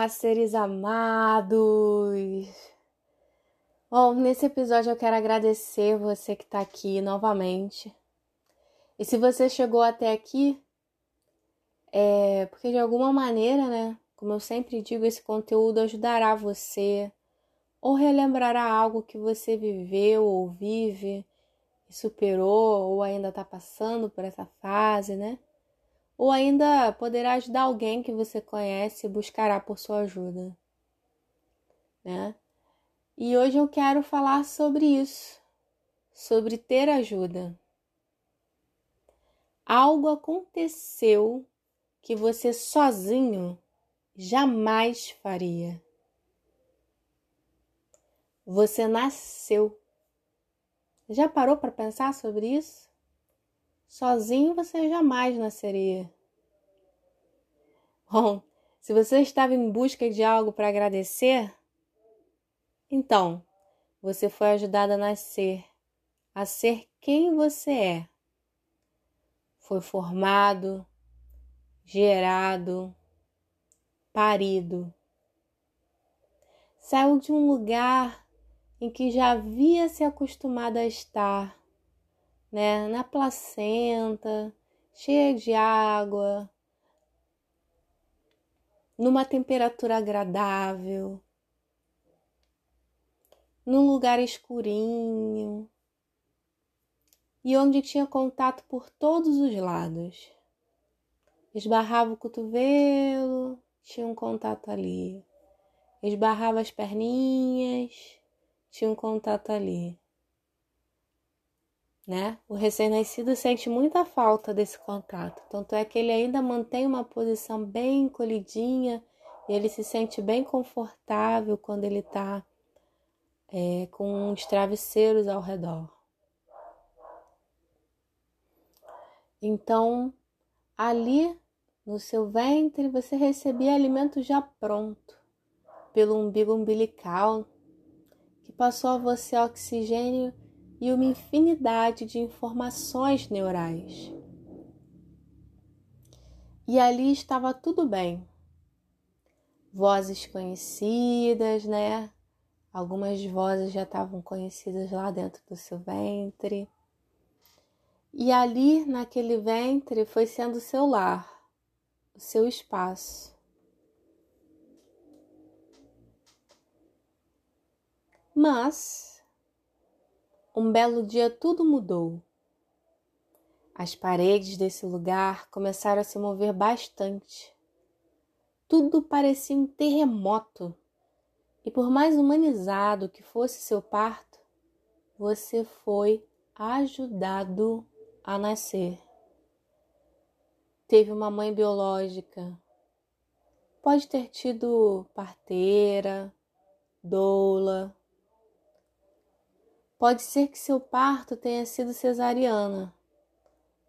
Olá, seres amados! Bom, nesse episódio eu quero agradecer você que está aqui novamente. E se você chegou até aqui, é porque de alguma maneira, né? Como eu sempre digo, esse conteúdo ajudará você ou relembrará algo que você viveu ou vive superou ou ainda está passando por essa fase, né? Ou ainda poderá ajudar alguém que você conhece e buscará por sua ajuda, né? E hoje eu quero falar sobre isso, sobre ter ajuda. Algo aconteceu que você sozinho jamais faria. Você nasceu. Já parou para pensar sobre isso? Sozinho você jamais nasceria. Bom, se você estava em busca de algo para agradecer, então você foi ajudado a nascer, a ser quem você é. Foi formado, gerado, parido. Saiu de um lugar em que já havia se acostumado a estar né, na placenta, cheia de água, numa temperatura agradável, num lugar escurinho e onde tinha contato por todos os lados. Esbarrava o cotovelo, tinha um contato ali. Esbarrava as perninhas, tinha um contato ali né? O recém-nascido sente muita falta desse contato, tanto é que ele ainda mantém uma posição bem encolhidinha e ele se sente bem confortável quando ele está é, com os travesseiros ao redor. Então, ali no seu ventre você recebia alimento já pronto pelo umbigo umbilical que passou a você oxigênio e uma infinidade de informações neurais. E ali estava tudo bem. Vozes conhecidas, né? Algumas vozes já estavam conhecidas lá dentro do seu ventre. E ali, naquele ventre, foi sendo o seu lar, o seu espaço. Mas um belo dia tudo mudou. As paredes desse lugar começaram a se mover bastante. Tudo parecia um terremoto. E por mais humanizado que fosse seu parto, você foi ajudado a nascer. Teve uma mãe biológica. Pode ter tido parteira, doula, Pode ser que seu parto tenha sido cesariana,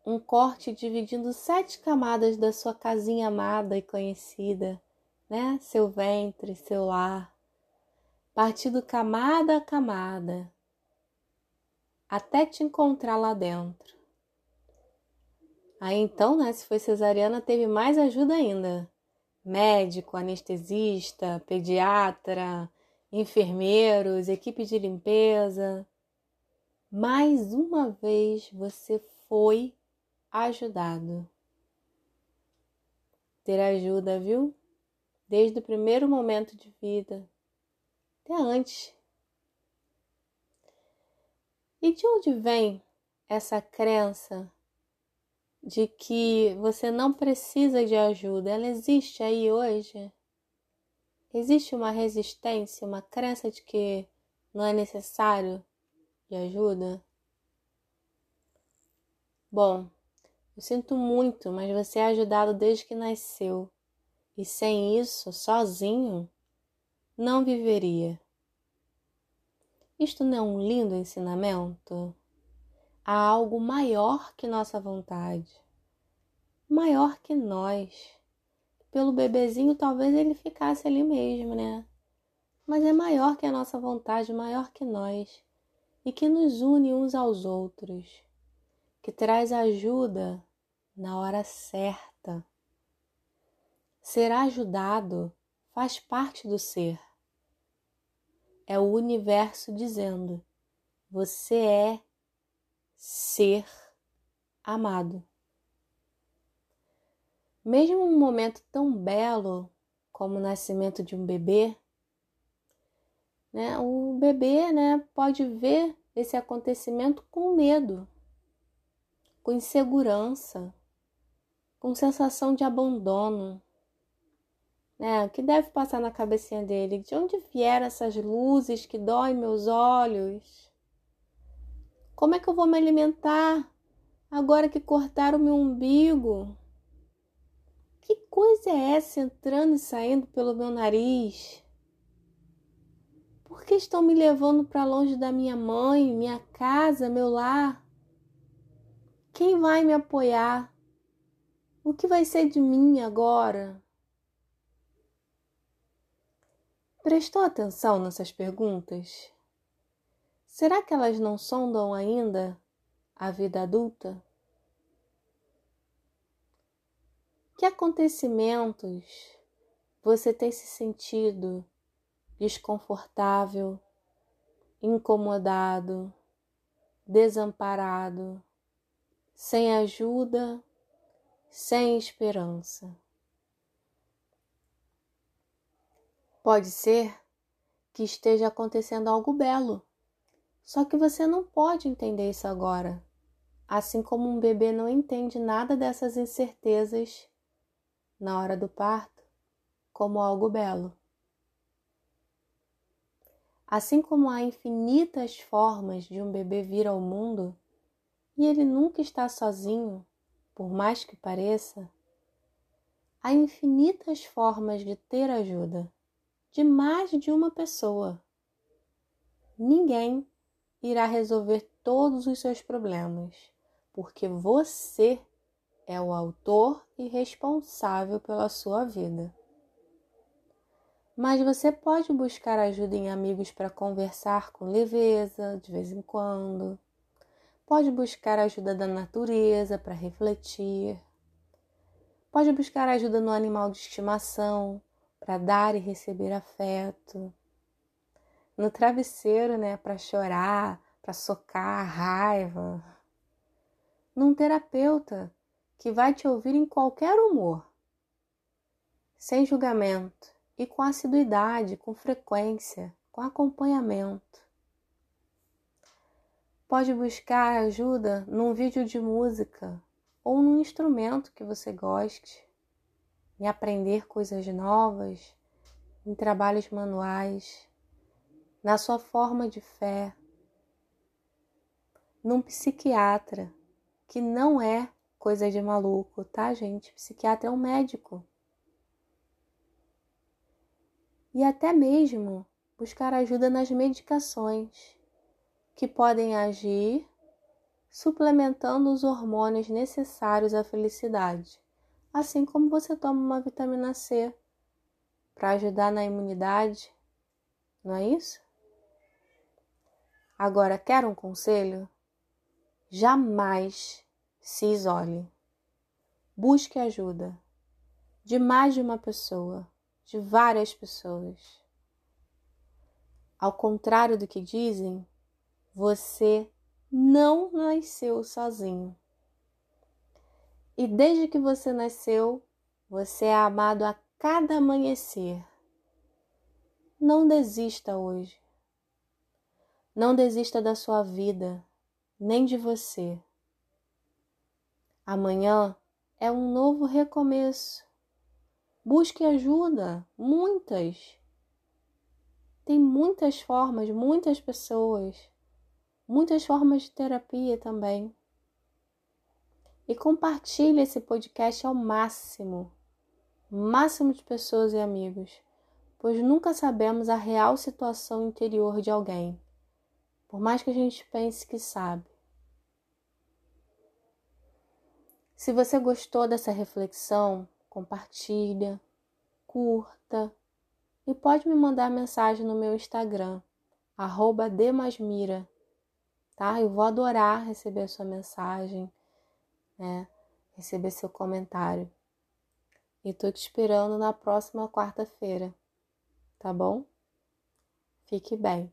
um corte dividindo sete camadas da sua casinha amada e conhecida, né? Seu ventre, seu lar, partido camada a camada, até te encontrar lá dentro. Aí então, né, se foi cesariana, teve mais ajuda ainda. Médico, anestesista, pediatra, enfermeiros, equipe de limpeza. Mais uma vez você foi ajudado. Ter ajuda, viu? Desde o primeiro momento de vida, até antes. E de onde vem essa crença de que você não precisa de ajuda? Ela existe aí hoje? Existe uma resistência, uma crença de que não é necessário de ajuda? Bom, eu sinto muito, mas você é ajudado desde que nasceu. E sem isso, sozinho, não viveria. Isto não é um lindo ensinamento? Há algo maior que nossa vontade, maior que nós. Pelo bebezinho, talvez ele ficasse ali mesmo, né? Mas é maior que a nossa vontade, maior que nós e que nos une uns aos outros, que traz ajuda na hora certa. Ser ajudado faz parte do ser. É o universo dizendo: você é ser amado. Mesmo um momento tão belo como o nascimento de um bebê, né, o bebê né, pode ver esse acontecimento com medo, com insegurança, com sensação de abandono. Né? O que deve passar na cabecinha dele? De onde vieram essas luzes que doem meus olhos? Como é que eu vou me alimentar agora que cortaram meu umbigo? Que coisa é essa entrando e saindo pelo meu nariz? Por que estão me levando para longe da minha mãe, minha casa, meu lar? Quem vai me apoiar? O que vai ser de mim agora? Prestou atenção nessas perguntas? Será que elas não sondam ainda a vida adulta? Que acontecimentos você tem se sentido desconfortável, incomodado, desamparado, sem ajuda, sem esperança? Pode ser que esteja acontecendo algo belo só que você não pode entender isso agora. Assim como um bebê não entende nada dessas incertezas na hora do parto como algo belo. Assim como há infinitas formas de um bebê vir ao mundo e ele nunca está sozinho, por mais que pareça, há infinitas formas de ter ajuda de mais de uma pessoa. Ninguém irá resolver todos os seus problemas, porque você é o autor e responsável pela sua vida. Mas você pode buscar ajuda em amigos para conversar com leveza de vez em quando. Pode buscar ajuda da natureza para refletir. Pode buscar ajuda no animal de estimação para dar e receber afeto no travesseiro, né, para chorar, para socar raiva. Num terapeuta que vai te ouvir em qualquer humor, sem julgamento e com assiduidade, com frequência, com acompanhamento. Pode buscar ajuda num vídeo de música ou num instrumento que você goste, em aprender coisas novas, em trabalhos manuais na sua forma de fé, num psiquiatra, que não é coisa de maluco, tá, gente? Psiquiatra é um médico. E até mesmo buscar ajuda nas medicações, que podem agir suplementando os hormônios necessários à felicidade, assim como você toma uma vitamina C para ajudar na imunidade, não é isso? Agora, quer um conselho? Jamais se isole. Busque ajuda de mais de uma pessoa, de várias pessoas. Ao contrário do que dizem, você não nasceu sozinho. E desde que você nasceu, você é amado a cada amanhecer. Não desista hoje. Não desista da sua vida, nem de você. Amanhã é um novo recomeço. Busque ajuda, muitas. Tem muitas formas, muitas pessoas, muitas formas de terapia também. E compartilhe esse podcast ao máximo, máximo de pessoas e amigos, pois nunca sabemos a real situação interior de alguém por mais que a gente pense que sabe. Se você gostou dessa reflexão, compartilha, curta e pode me mandar mensagem no meu Instagram, arroba demasmira, tá? Eu vou adorar receber a sua mensagem, né? Receber seu comentário. E tô te esperando na próxima quarta-feira. tá bom? Fique bem.